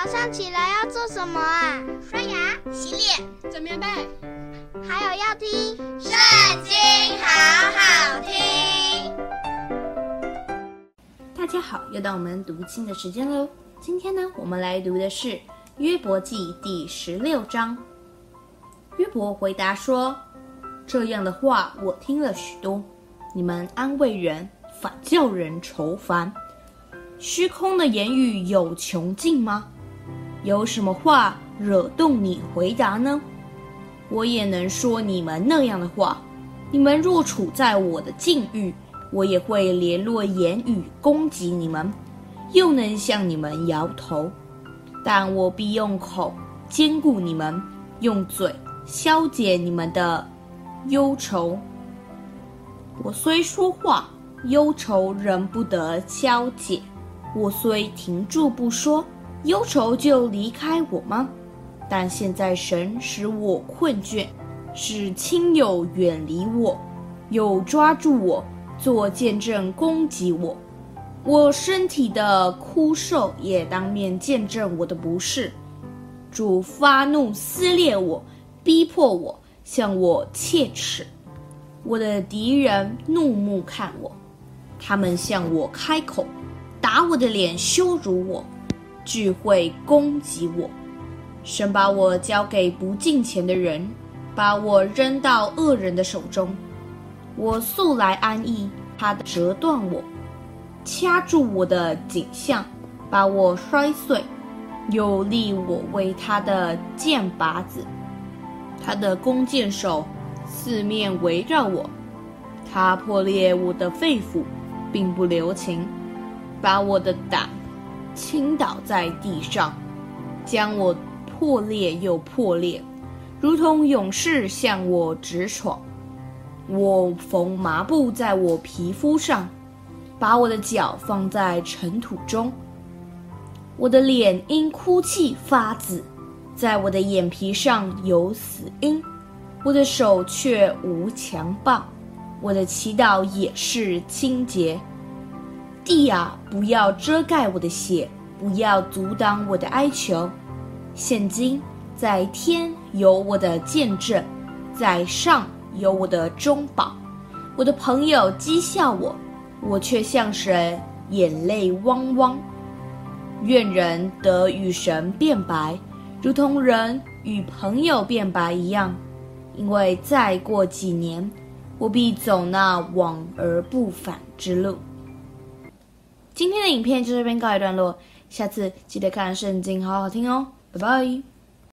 早上起来要做什么啊？刷牙、洗脸、整棉被，还有要听《圣经》，好好听。大家好，又到我们读经的时间喽。今天呢，我们来读的是《约伯记》第十六章。约伯回答说：“这样的话我听了许多，你们安慰人，反叫人愁烦。”虚空的言语有穷尽吗？有什么话惹动你回答呢？我也能说你们那样的话。你们若处在我的境遇，我也会联络言语攻击你们，又能向你们摇头。但我必用口坚固你们，用嘴消解你们的忧愁。我虽说话，忧愁仍不得消解。我虽停住不说，忧愁就离开我吗？但现在神使我困倦，使亲友远离我，又抓住我做见证攻击我。我身体的枯瘦也当面见证我的不是。主发怒撕裂我，逼迫我，向我切齿。我的敌人怒目看我，他们向我开口。打我的脸，羞辱我，聚会攻击我。神把我交给不敬虔的人，把我扔到恶人的手中。我素来安逸，他折断我，掐住我的颈项，把我摔碎，又立我为他的箭靶子。他的弓箭手四面围绕我，他破裂我的肺腑，并不留情。把我的胆倾倒在地上，将我破裂又破裂，如同勇士向我直闯。我缝麻布在我皮肤上，把我的脚放在尘土中。我的脸因哭泣发紫，在我的眼皮上有死荫。我的手却无强暴，我的祈祷也是清洁。地啊，不要遮盖我的血，不要阻挡我的哀求。现今在天有我的见证，在上有我的中保。我的朋友讥笑我，我却向神眼泪汪汪。愿人得与神辩白，如同人与朋友辩白一样。因为再过几年，我必走那往而不返之路。今天的影片就这边告一段落，下次记得看圣经，好好听哦，拜拜。